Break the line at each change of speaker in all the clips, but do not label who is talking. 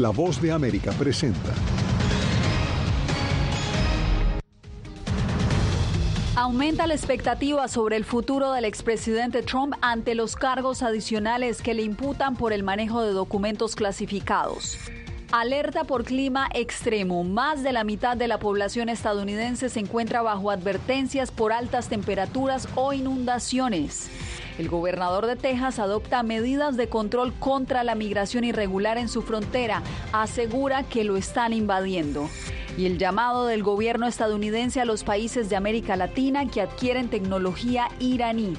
La voz de América presenta.
Aumenta la expectativa sobre el futuro del expresidente Trump ante los cargos adicionales que le imputan por el manejo de documentos clasificados. Alerta por clima extremo. Más de la mitad de la población estadounidense se encuentra bajo advertencias por altas temperaturas o inundaciones. El gobernador de Texas adopta medidas de control contra la migración irregular en su frontera. Asegura que lo están invadiendo. Y el llamado del gobierno estadounidense a los países de América Latina que adquieren tecnología iraní.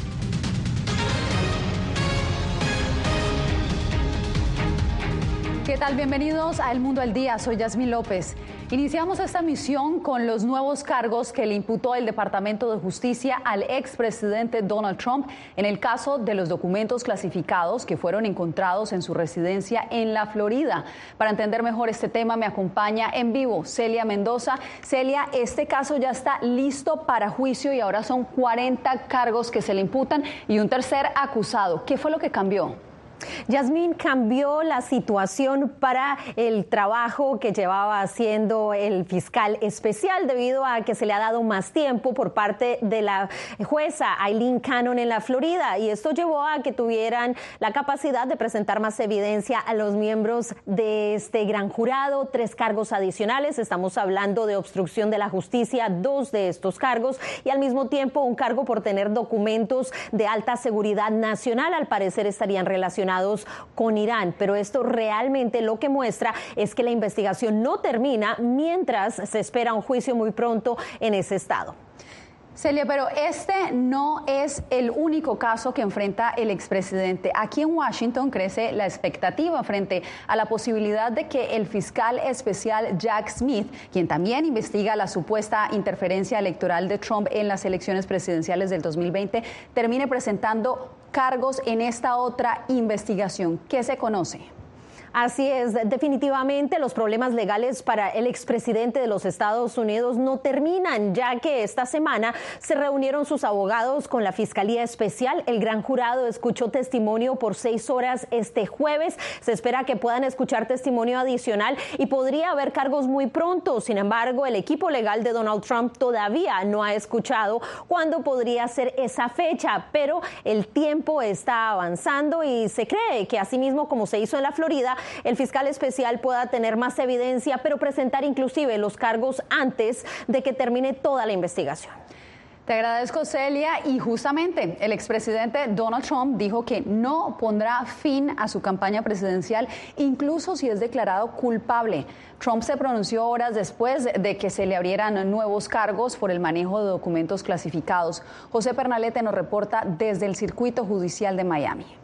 ¿Qué tal? Bienvenidos a El Mundo al Día. Soy Yasmín López. Iniciamos esta misión con los nuevos cargos que le imputó el Departamento de Justicia al expresidente Donald Trump en el caso de los documentos clasificados que fueron encontrados en su residencia en la Florida. Para entender mejor este tema me acompaña en vivo Celia Mendoza. Celia, este caso ya está listo para juicio y ahora son 40 cargos que se le imputan y un tercer acusado. ¿Qué fue lo que cambió?
Yasmín cambió la situación para el trabajo que llevaba haciendo el fiscal especial debido a que se le ha dado más tiempo por parte de la jueza Eileen Cannon en la Florida y esto llevó a que tuvieran la capacidad de presentar más evidencia a los miembros de este gran jurado, tres cargos adicionales, estamos hablando de obstrucción de la justicia, dos de estos cargos y al mismo tiempo un cargo por tener documentos de alta seguridad nacional, al parecer estarían relacionados con Irán. Pero esto realmente lo que muestra es que la investigación no termina mientras se espera un juicio muy pronto en ese estado.
Celia, pero este no es el único caso que enfrenta el expresidente. Aquí en Washington crece la expectativa frente a la posibilidad de que el fiscal especial Jack Smith, quien también investiga la supuesta interferencia electoral de Trump en las elecciones presidenciales del 2020, termine presentando cargos en esta otra investigación. ¿Qué se conoce?
Así es, definitivamente los problemas legales para el expresidente de los Estados Unidos no terminan, ya que esta semana se reunieron sus abogados con la Fiscalía Especial. El gran jurado escuchó testimonio por seis horas este jueves. Se espera que puedan escuchar testimonio adicional y podría haber cargos muy pronto. Sin embargo, el equipo legal de Donald Trump todavía no ha escuchado cuándo podría ser esa fecha, pero el tiempo está avanzando y se cree que asimismo como se hizo en la Florida, el fiscal especial pueda tener más evidencia, pero presentar inclusive los cargos antes de que termine toda la investigación.
Te agradezco, Celia. Y justamente el expresidente Donald Trump dijo que no pondrá fin a su campaña presidencial, incluso si es declarado culpable. Trump se pronunció horas después de que se le abrieran nuevos cargos por el manejo de documentos clasificados. José Pernalete nos reporta desde el Circuito Judicial de Miami.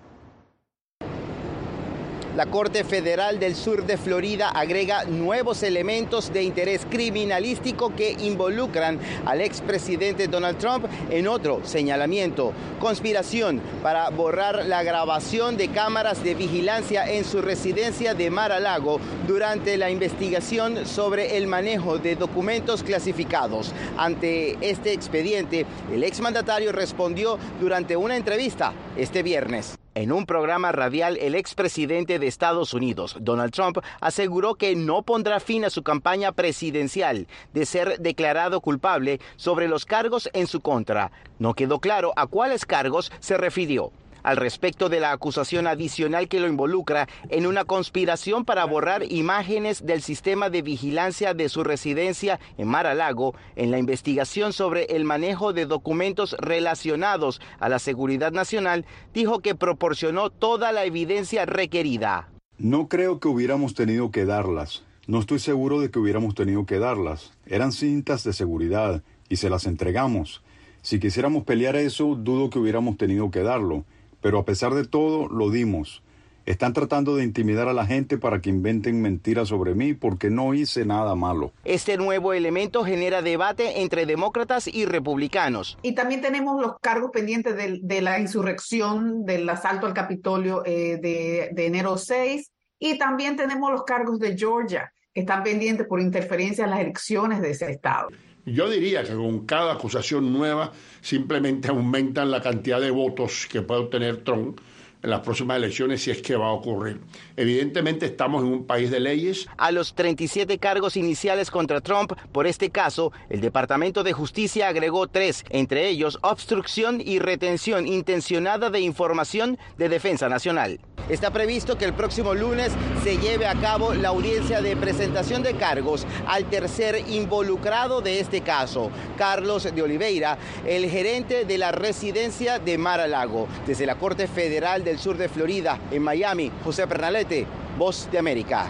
La Corte Federal del Sur de Florida agrega nuevos elementos de interés criminalístico que involucran al expresidente Donald Trump en otro señalamiento, conspiración para borrar la grabación de cámaras de vigilancia en su residencia de Mar-a-Lago durante la investigación sobre el manejo de documentos clasificados. Ante este expediente, el exmandatario respondió durante una entrevista este viernes. En un programa radial, el expresidente de Estados Unidos, Donald Trump, aseguró que no pondrá fin a su campaña presidencial de ser declarado culpable sobre los cargos en su contra. No quedó claro a cuáles cargos se refirió al respecto de la acusación adicional que lo involucra en una conspiración para borrar imágenes del sistema de vigilancia de su residencia en Mar-a-Lago en la investigación sobre el manejo de documentos relacionados a la seguridad nacional, dijo que proporcionó toda la evidencia requerida.
No creo que hubiéramos tenido que darlas. No estoy seguro de que hubiéramos tenido que darlas. Eran cintas de seguridad y se las entregamos. Si quisiéramos pelear eso, dudo que hubiéramos tenido que darlo pero a pesar de todo lo dimos. Están tratando de intimidar a la gente para que inventen mentiras sobre mí porque no hice nada malo.
Este nuevo elemento genera debate entre demócratas y republicanos.
Y también tenemos los cargos pendientes de, la insurrección, del asalto al Capitolio eh, de, de enero 6. Y también tenemos los cargos de Georgia, que están pendientes por interferencia en las elecciones de ese estado.
Yo diría que con cada acusación nueva simplemente aumentan la cantidad de votos que puede obtener Trump en las próximas elecciones si es que va a ocurrir. Evidentemente estamos en un país de leyes.
A los 37 cargos iniciales contra Trump por este caso, el Departamento de Justicia agregó tres, entre ellos obstrucción y retención intencionada de información de defensa nacional. Está previsto que el próximo lunes se lleve a cabo la audiencia de presentación de cargos al tercer involucrado de este caso, Carlos de Oliveira, el gerente de la residencia de Mar-a-Lago. Desde la Corte Federal del Sur de Florida, en Miami, José Pernalete, Voz de América.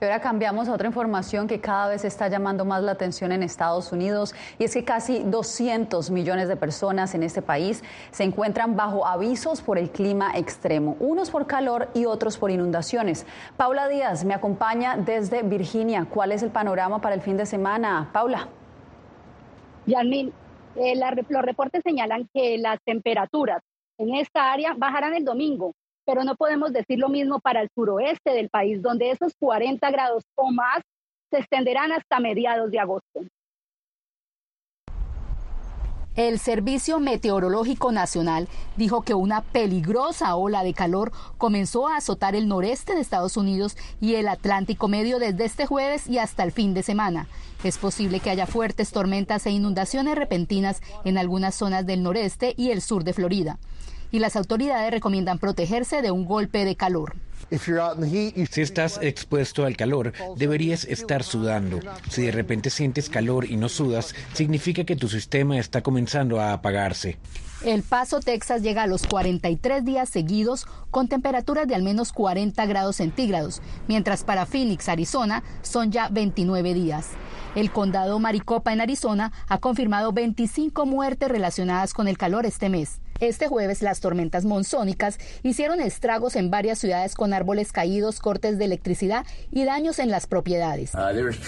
Y ahora cambiamos a otra información que cada vez está llamando más la atención en Estados Unidos y es que casi 200 millones de personas en este país se encuentran bajo avisos por el clima extremo, unos por calor y otros por inundaciones. Paula Díaz me acompaña desde Virginia. ¿Cuál es el panorama para el fin de semana? Paula.
Yanmin, eh, los reportes señalan que las temperaturas en esta área bajarán el domingo, pero no podemos decir lo mismo para el suroeste del país, donde esos 40 grados o más se extenderán hasta mediados de agosto.
El Servicio Meteorológico Nacional dijo que una peligrosa ola de calor comenzó a azotar el noreste de Estados Unidos y el Atlántico Medio desde este jueves y hasta el fin de semana. Es posible que haya fuertes tormentas e inundaciones repentinas en algunas zonas del noreste y el sur de Florida y las autoridades recomiendan protegerse de un golpe de calor.
Si estás expuesto al calor, deberías estar sudando. Si de repente sientes calor y no sudas, significa que tu sistema está comenzando a apagarse.
El Paso, Texas llega a los 43 días seguidos con temperaturas de al menos 40 grados centígrados, mientras para Phoenix, Arizona, son ya 29 días. El condado Maricopa en Arizona ha confirmado 25 muertes relacionadas con el calor este mes. Este jueves las tormentas monzónicas hicieron estragos en varias ciudades con árboles caídos, cortes de electricidad y daños en las propiedades.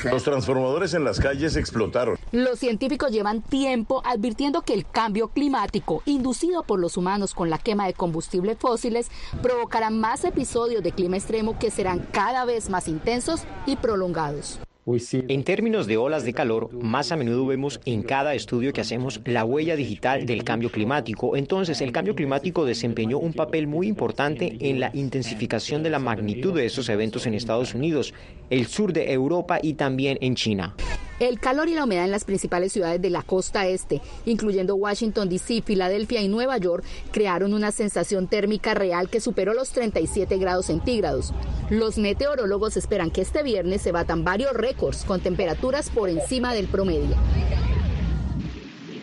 Los transformadores en las calles explotaron.
Los científicos llevan tiempo advirtiendo que el cambio climático inducido por los humanos con la quema de combustibles fósiles provocará más episodios de clima extremo que serán cada vez más intensos y prolongados.
En términos de olas de calor, más a menudo vemos en cada estudio que hacemos la huella digital del cambio climático. Entonces, el cambio climático desempeñó un papel muy importante en la intensificación de la magnitud de estos eventos en Estados Unidos, el sur de Europa y también en China.
El calor y la humedad en las principales ciudades de la costa este, incluyendo Washington, D.C., Filadelfia y Nueva York, crearon una sensación térmica real que superó los 37 grados centígrados. Los meteorólogos esperan que este viernes se batan varios récords con temperaturas por encima del promedio.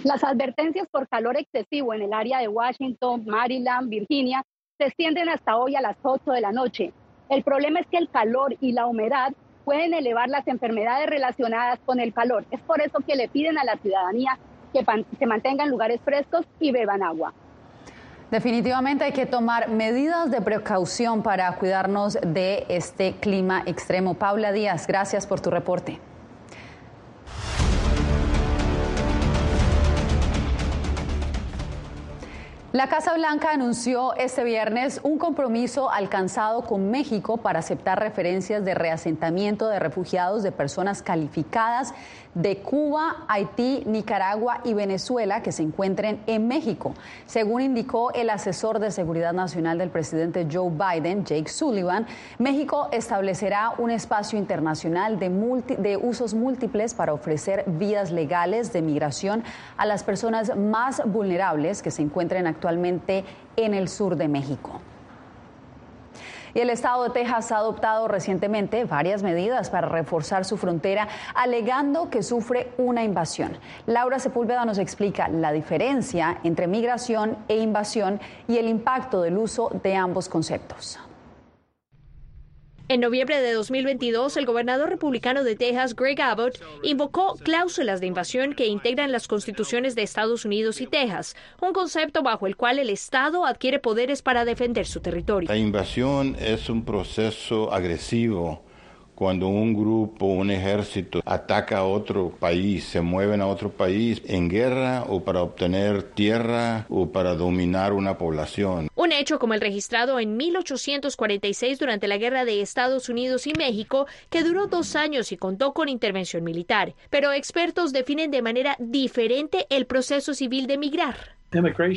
Las advertencias por calor excesivo en el área de Washington, Maryland, Virginia se extienden hasta hoy a las 8 de la noche. El problema es que el calor y la humedad pueden elevar las enfermedades relacionadas con el calor. Es por eso que le piden a la ciudadanía que se mantengan en lugares frescos y beban agua.
Definitivamente hay que tomar medidas de precaución para cuidarnos de este clima extremo. Paula Díaz, gracias por tu reporte. La Casa Blanca anunció este viernes un compromiso alcanzado con México para aceptar referencias de reasentamiento de refugiados de personas calificadas de Cuba, Haití, Nicaragua y Venezuela que se encuentren en México. Según indicó el asesor de Seguridad Nacional del presidente Joe Biden, Jake Sullivan, México establecerá un espacio internacional de, usos múltiples para ofrecer vías legales de migración a las personas más vulnerables que se encuentren actualmente en el sur de México. Y el estado de Texas ha adoptado recientemente varias medidas para reforzar su frontera, alegando que sufre una invasión. Laura Sepúlveda nos explica la diferencia entre migración e invasión y el impacto del uso de ambos conceptos.
En noviembre de 2022, el gobernador republicano de Texas, Greg Abbott, invocó cláusulas de invasión que integran las constituciones de Estados Unidos y Texas, un concepto bajo el cual el Estado adquiere poderes para defender su territorio.
La invasión es un proceso agresivo cuando un grupo, un ejército ataca a otro país, se mueven a otro país en guerra o para obtener tierra o para dominar una población.
Un hecho como el registrado en 1846 durante la guerra de Estados Unidos y México, que duró dos años y contó con intervención militar. Pero expertos definen de manera diferente el proceso civil de migrar.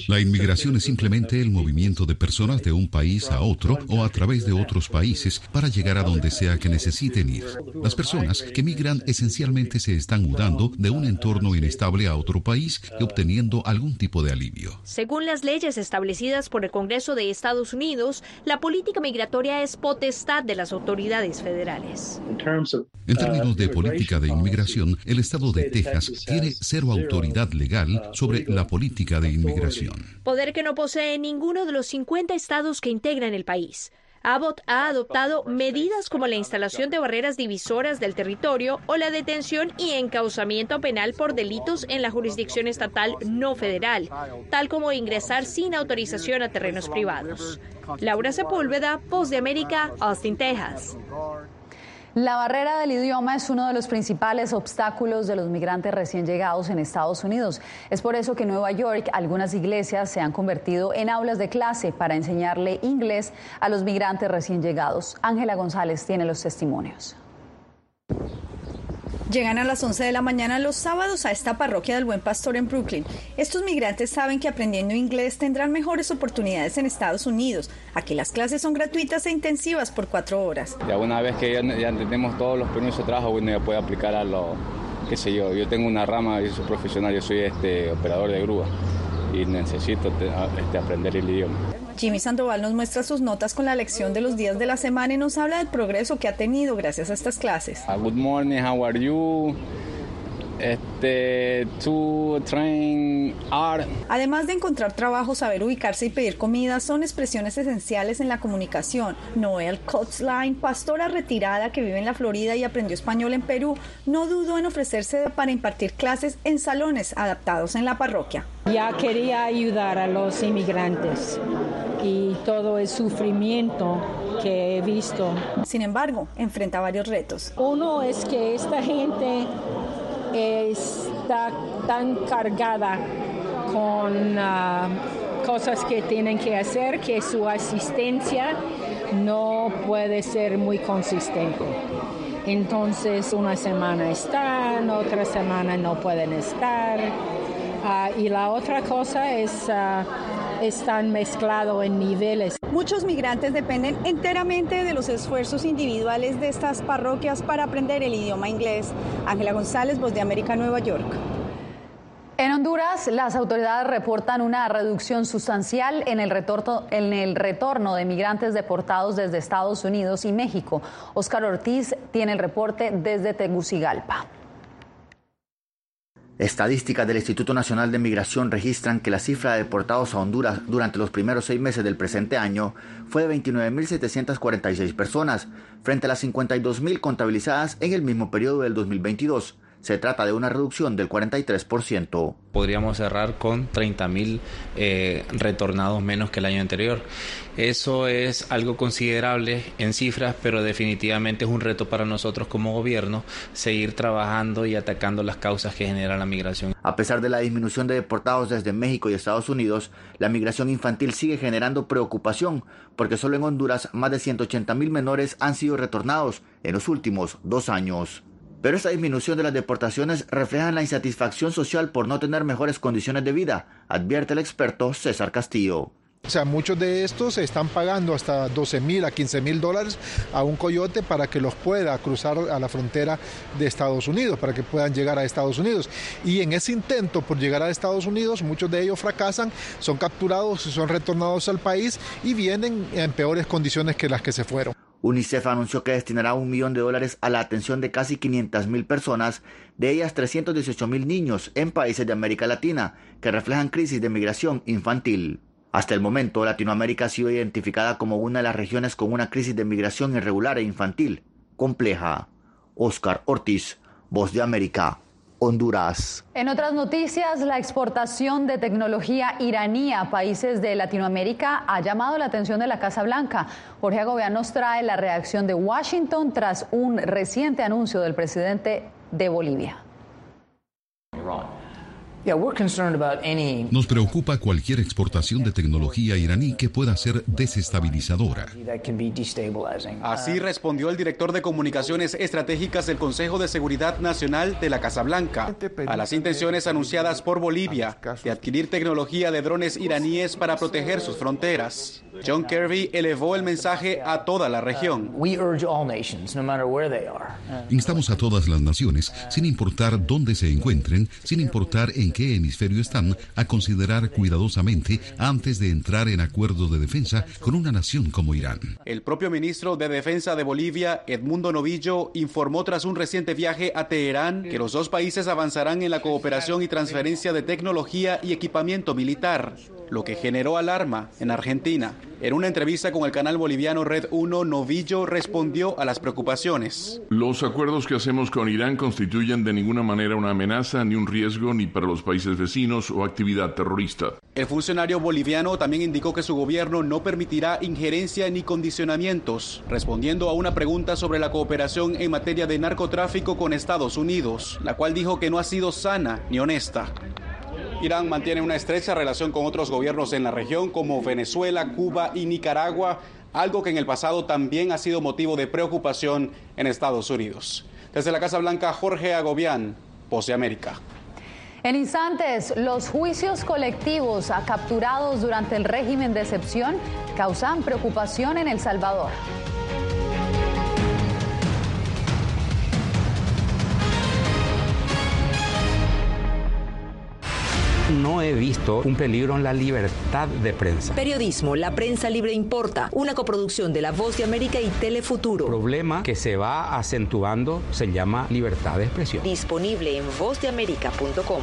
La inmigración es simplemente el movimiento de personas de un país a otro o a través de otros países para llegar a donde sea que necesiten ir. Las personas que migran esencialmente se están mudando de un entorno inestable a otro país y obteniendo algún tipo de alivio.
Según las leyes establecidas por el Congreso de Estados Unidos, la política migratoria es potestad de las autoridades federales.
En términos de política de inmigración, el estado de Texas tiene cero autoridad legal sobre la política de inmigración
Poder que no posee ninguno de los 50 estados que integran el país. Abbott ha adoptado medidas como la instalación de barreras divisoras del territorio o la detención y encauzamiento penal por delitos en la jurisdicción estatal no federal, tal como ingresar sin autorización a terrenos privados. Laura Sepúlveda, Voz de América, Austin, Texas.
La barrera del idioma es uno de los principales obstáculos de los migrantes recién llegados en Estados Unidos. Es por eso que en Nueva York algunas iglesias se han convertido en aulas de clase para enseñarle inglés a los migrantes recién llegados. Ángela González tiene los testimonios.
Llegan a las 11 de la mañana los sábados a esta parroquia del Buen Pastor en Brooklyn. Estos migrantes saben que aprendiendo inglés tendrán mejores oportunidades en Estados Unidos. Aquí las clases son gratuitas e intensivas por cuatro horas.
Ya una vez que ya, ya tenemos todos los permisos de trabajo, uno ya puede aplicar a lo, qué sé yo, yo tengo una rama, yo soy profesional, yo soy este operador de grúa y necesito este, aprender el idioma.
Jimmy Sandoval nos muestra sus notas con la lección de los días de la semana y nos habla del progreso que ha tenido gracias a estas clases.
Uh, good morning, how are you? Este, to train art.
Además de encontrar trabajo, saber ubicarse y pedir comida son expresiones esenciales en la comunicación. Noel Cotsline, pastora retirada que vive en la Florida y aprendió español en Perú, no dudó en ofrecerse para impartir clases en salones adaptados en la parroquia.
Ya quería ayudar a los inmigrantes y todo el sufrimiento que he visto.
Sin embargo, enfrenta varios retos.
Uno es que esta gente está tan cargada con ah, cosas que tienen que hacer que su asistencia no puede ser muy consistente. Entonces una semana están, otra semana no pueden estar. Ah, y la otra cosa es, uh, están mezclados en niveles.
Muchos migrantes dependen enteramente de los esfuerzos individuales de estas parroquias para aprender el idioma inglés. Ángela González, Voz de América, Nueva York.
En Honduras, las autoridades reportan una reducción sustancial en el, retorno, de migrantes deportados desde Estados Unidos y México. Oscar Ortiz tiene el reporte desde Tegucigalpa.
Estadísticas del Instituto Nacional de Migración registran que la cifra de deportados a Honduras durante los primeros seis meses del presente año fue de 29.746 personas, frente a las 52.000 contabilizadas en el mismo periodo del 2022. Se trata de una reducción del 43%.
Podríamos cerrar con 30.000 eh, retornados menos que el año anterior. Eso es algo considerable en cifras, pero definitivamente es un reto para nosotros como gobierno seguir trabajando y atacando las causas que generan la migración.
A pesar de la disminución de deportados desde México y Estados Unidos, la migración infantil sigue generando preocupación, porque solo en Honduras más de 180.000 menores han sido retornados en los últimos dos años. Pero esta disminución de las deportaciones refleja la insatisfacción social por no tener mejores condiciones de vida, advierte el experto César Castillo.
O sea, muchos de estos están pagando hasta 12 mil a 15 mil dólares a un coyote para que los pueda cruzar a la frontera de Estados Unidos, para que puedan llegar a Estados Unidos. Y en ese intento por llegar a Estados Unidos, muchos de ellos fracasan, son capturados y son retornados al país y vienen en peores condiciones que las que se fueron.
UNICEF anunció que destinará un millón de dólares a la atención de casi 500.000 personas, de ellas 318.000 niños en países de América Latina, que reflejan crisis de migración infantil. Hasta el momento, Latinoamérica ha sido identificada como una de las regiones con una crisis de migración irregular e infantil compleja. Oscar Ortiz, Voz de América, Honduras.
En otras noticias, la exportación de tecnología iraní a países de Latinoamérica ha llamado la atención de la Casa Blanca. Jorge Agobián nos trae la reacción de Washington tras un reciente anuncio del presidente de Bolivia.
Nos preocupa cualquier exportación de tecnología iraní que pueda ser desestabilizadora.
Así respondió el director de comunicaciones estratégicas del Consejo de Seguridad Nacional de la Casa Blanca a las intenciones anunciadas por Bolivia de adquirir tecnología de drones iraníes para proteger sus fronteras. John Kirby elevó el mensaje a toda la región.
Instamos a todas las naciones, sin importar dónde se encuentren, sin importar en qué hemisferio están, a considerar cuidadosamente antes de entrar en acuerdo de defensa con una nación como Irán.
El propio ministro de Defensa de Bolivia, Edmundo Novillo, informó tras un reciente viaje a Teherán que los dos países avanzarán en la cooperación y transferencia de tecnología y equipamiento militar lo que generó alarma en Argentina. En una entrevista con el canal boliviano Red 1, Novillo respondió a las preocupaciones.
Los acuerdos que hacemos con Irán constituyen de ninguna manera una amenaza ni un riesgo ni para los países vecinos o actividad terrorista.
El funcionario boliviano también indicó que su gobierno no permitirá injerencia ni condicionamientos, respondiendo a una pregunta sobre la cooperación en materia de narcotráfico con Estados Unidos, la cual dijo que no ha sido sana ni honesta. Irán mantiene una estrecha relación con otros gobiernos en la región como Venezuela, Cuba y Nicaragua, algo que en el pasado también ha sido motivo de preocupación en Estados Unidos. Desde la Casa Blanca, Jorge Agobián, de América.
En instantes, los juicios colectivos a capturados durante el régimen de excepción causan preocupación en El Salvador.
No he visto un peligro en la libertad de prensa.
Periodismo, la prensa libre importa, una coproducción de La Voz de América y Telefuturo.
El problema que se va acentuando se llama libertad de expresión.
Disponible en vozdeamerica.com.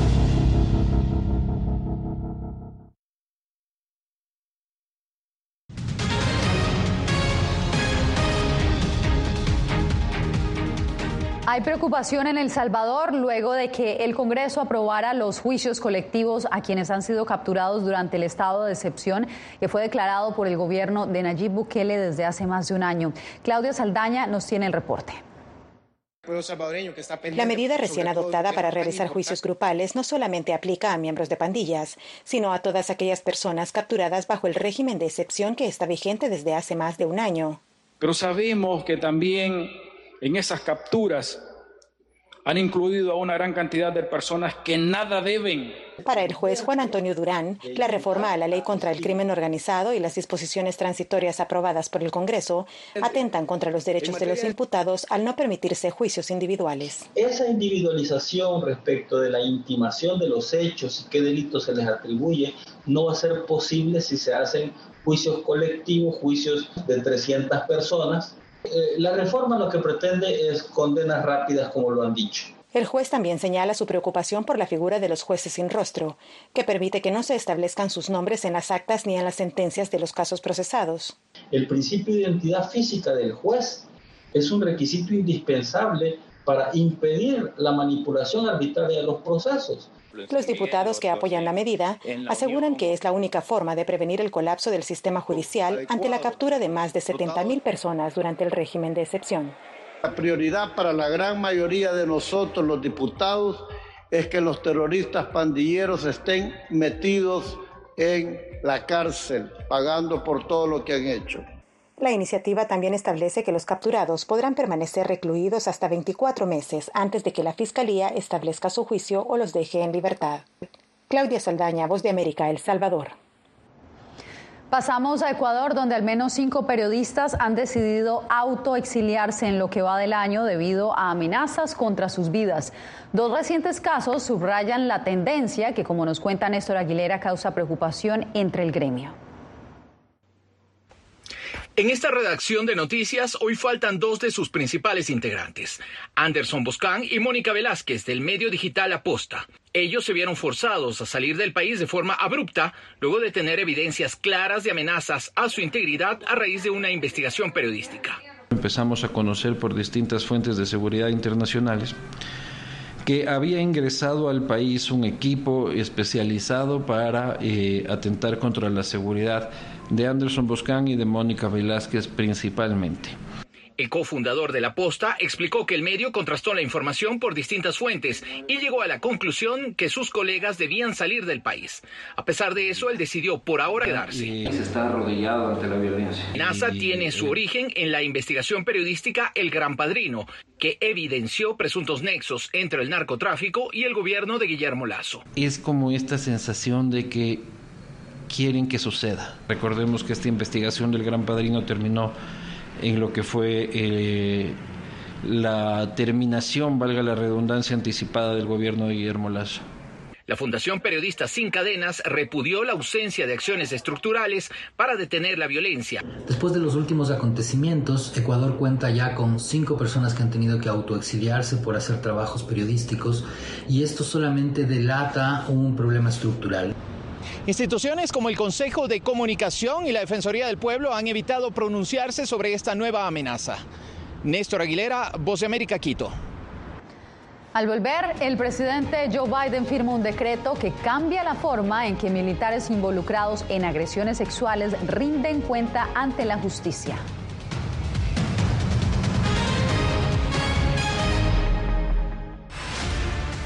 Hay preocupación en El Salvador luego de que el Congreso aprobara los juicios colectivos a quienes han sido capturados durante el estado de excepción que fue declarado por el gobierno de Nayib Bukele desde hace más de un año. Claudia Saldaña nos tiene el reporte.
La medida recién adoptada para realizar juicios grupales no solamente aplica a miembros de pandillas, sino a todas aquellas personas capturadas bajo el régimen de excepción que está vigente desde hace más de un año.
Pero sabemos que también en esas capturas han incluido a una gran cantidad de personas que nada deben.
Para el juez Juan Antonio Durán, la reforma a la ley contra el crimen organizado y las disposiciones transitorias aprobadas por el Congreso atentan contra los derechos de los imputados al no permitirse juicios individuales.
Esa individualización respecto de la intimación de los hechos y qué delitos se les atribuye no va a ser posible si se hacen juicios colectivos, juicios de 300 personas eh, la reforma lo que pretende es condenas rápidas, como lo han dicho.
El juez también señala su preocupación por la figura de los jueces sin rostro, que permite que no se establezcan sus nombres en las actas ni en las sentencias de los casos procesados.
El principio de identidad física del juez es un requisito indispensable para impedir la manipulación arbitraria de los procesos.
Los diputados que apoyan la medida aseguran que es la única forma de prevenir el colapso del sistema judicial ante la captura de más de 70.000 personas durante el régimen de excepción.
La prioridad para la gran mayoría de nosotros, los diputados, es que los terroristas pandilleros estén metidos en la cárcel, pagando por todo lo que han hecho.
La iniciativa también establece que los capturados podrán permanecer recluidos hasta 24 meses antes de que la Fiscalía establezca su juicio o los deje en libertad. Claudia Saldaña, Voz de América, El Salvador.
Pasamos a Ecuador, donde al menos cinco periodistas han decidido autoexiliarse en lo que va del año debido a amenazas contra sus vidas. Dos recientes casos subrayan la tendencia que, como nos cuenta Néstor Aguilera, causa preocupación entre el gremio.
En esta redacción de noticias hoy faltan dos de sus principales integrantes, Anderson Boscán y Mónica Velázquez del medio digital Aposta. Ellos se vieron forzados a salir del país de forma abrupta luego de tener evidencias claras de amenazas a su integridad a raíz de una investigación periodística.
Empezamos a conocer por distintas fuentes de seguridad internacionales que había ingresado al país un equipo especializado para eh, atentar contra la seguridad de Anderson Boscan y de Mónica Velázquez principalmente.
El cofundador de La Posta explicó que el medio contrastó la información por distintas fuentes y llegó a la conclusión que sus colegas debían salir del país. A pesar de eso, él decidió por ahora quedarse.
Y se está arrodillado ante la violencia.
NASA tiene su origen en la investigación periodística El Gran Padrino, que evidenció presuntos nexos entre el narcotráfico y el gobierno de Guillermo Lazo.
Es como esta sensación de que quieren que suceda. Recordemos que esta investigación del Gran Padrino terminó en lo que fue eh, la terminación, valga la redundancia, anticipada del gobierno de Guillermo Lazo.
La Fundación Periodistas Sin Cadenas repudió la ausencia de acciones estructurales para detener la violencia.
Después de los últimos acontecimientos, Ecuador cuenta ya con cinco personas que han tenido que autoexiliarse por hacer trabajos periodísticos y esto solamente delata un problema estructural.
Instituciones como el Consejo de Comunicación y la Defensoría del Pueblo han evitado pronunciarse sobre esta nueva amenaza. Néstor Aguilera, Voz de América, Quito.
Al volver, el presidente Joe Biden firma un decreto que cambia la forma en que militares involucrados en agresiones sexuales rinden cuenta ante la justicia.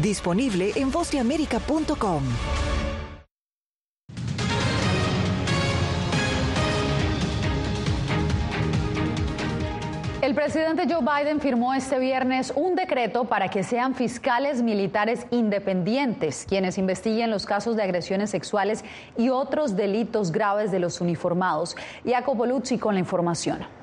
Disponible en vozdeamerica.com.
El presidente Joe Biden firmó este viernes un decreto para que sean fiscales militares independientes quienes investiguen los casos de agresiones sexuales y otros delitos graves de los uniformados. Jacopo Luzzi con la información.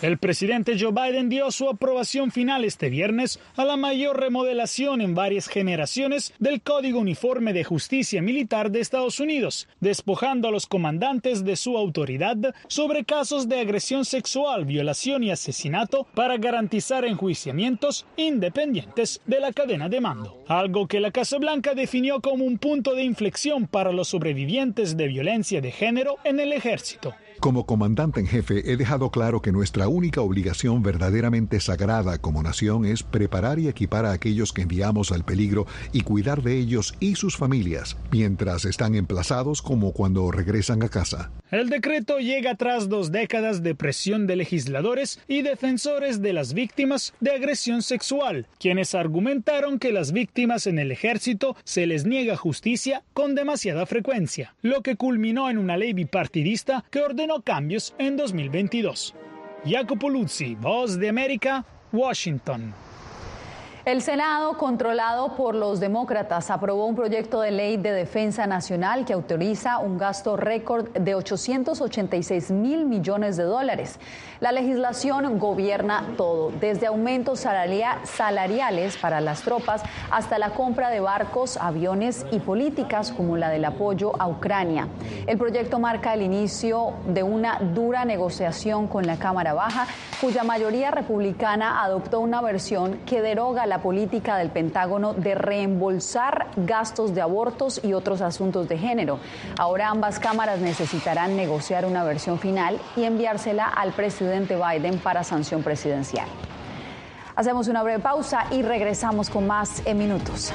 El presidente Joe Biden dio su aprobación final este viernes a la mayor remodelación en varias generaciones del Código Uniforme de Justicia Militar de Estados Unidos, despojando a los comandantes de su autoridad sobre casos de agresión sexual, violación y asesinato para garantizar enjuiciamientos independientes de la cadena de mando, algo que la Casa Blanca definió como un punto de inflexión para los sobrevivientes de violencia de género en el ejército.
Como comandante en jefe he dejado claro que nuestra única obligación verdaderamente sagrada como nación es preparar y equipar a aquellos que enviamos al peligro y cuidar de ellos y sus familias mientras están emplazados como cuando regresan a casa.
El decreto llega tras dos décadas de presión de legisladores y defensores de las víctimas de agresión sexual, quienes argumentaron que las víctimas en el ejército se les niega justicia con demasiada frecuencia, lo que culminó en una ley bipartidista que ordenó cambios en 2022. Jacopo Luzzi, Voz de América, Washington.
El Senado, controlado por los demócratas, aprobó un proyecto de ley de defensa nacional que autoriza un gasto récord de 886 mil millones de dólares. La legislación gobierna todo, desde aumentos salariales para las tropas hasta la compra de barcos, aviones y políticas como la del apoyo a Ucrania. El proyecto marca el inicio de una dura negociación con la Cámara Baja, cuya mayoría republicana adoptó una versión que deroga la política del Pentágono de reembolsar gastos de abortos y otros asuntos de género. Ahora ambas cámaras necesitarán negociar una versión final y enviársela al presidente Biden para sanción presidencial. Hacemos una breve pausa y regresamos con más en minutos.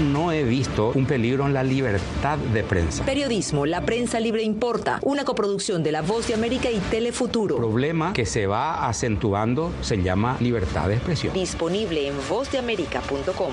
No he visto un peligro en la libertad de prensa.
Periodismo, la prensa libre importa, una coproducción de La Voz de América y Telefuturo.
El problema que se va acentuando se llama libertad de expresión.
Disponible en vozdeamerica.com.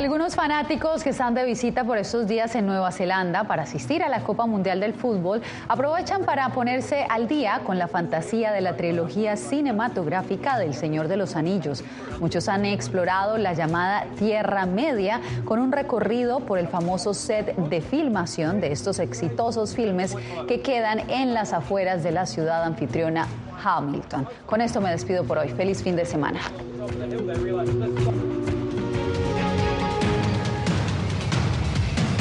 Algunos fanáticos que están de visita por estos días en Nueva Zelanda para asistir a la Copa Mundial del Fútbol aprovechan para ponerse al día con la fantasía de la trilogía cinematográfica del Señor de los Anillos. Muchos han explorado la llamada Tierra Media con un recorrido por el famoso set de filmación de estos exitosos filmes que quedan en las afueras de la ciudad anfitriona Hamilton. Con esto me despido por hoy. Feliz fin de semana.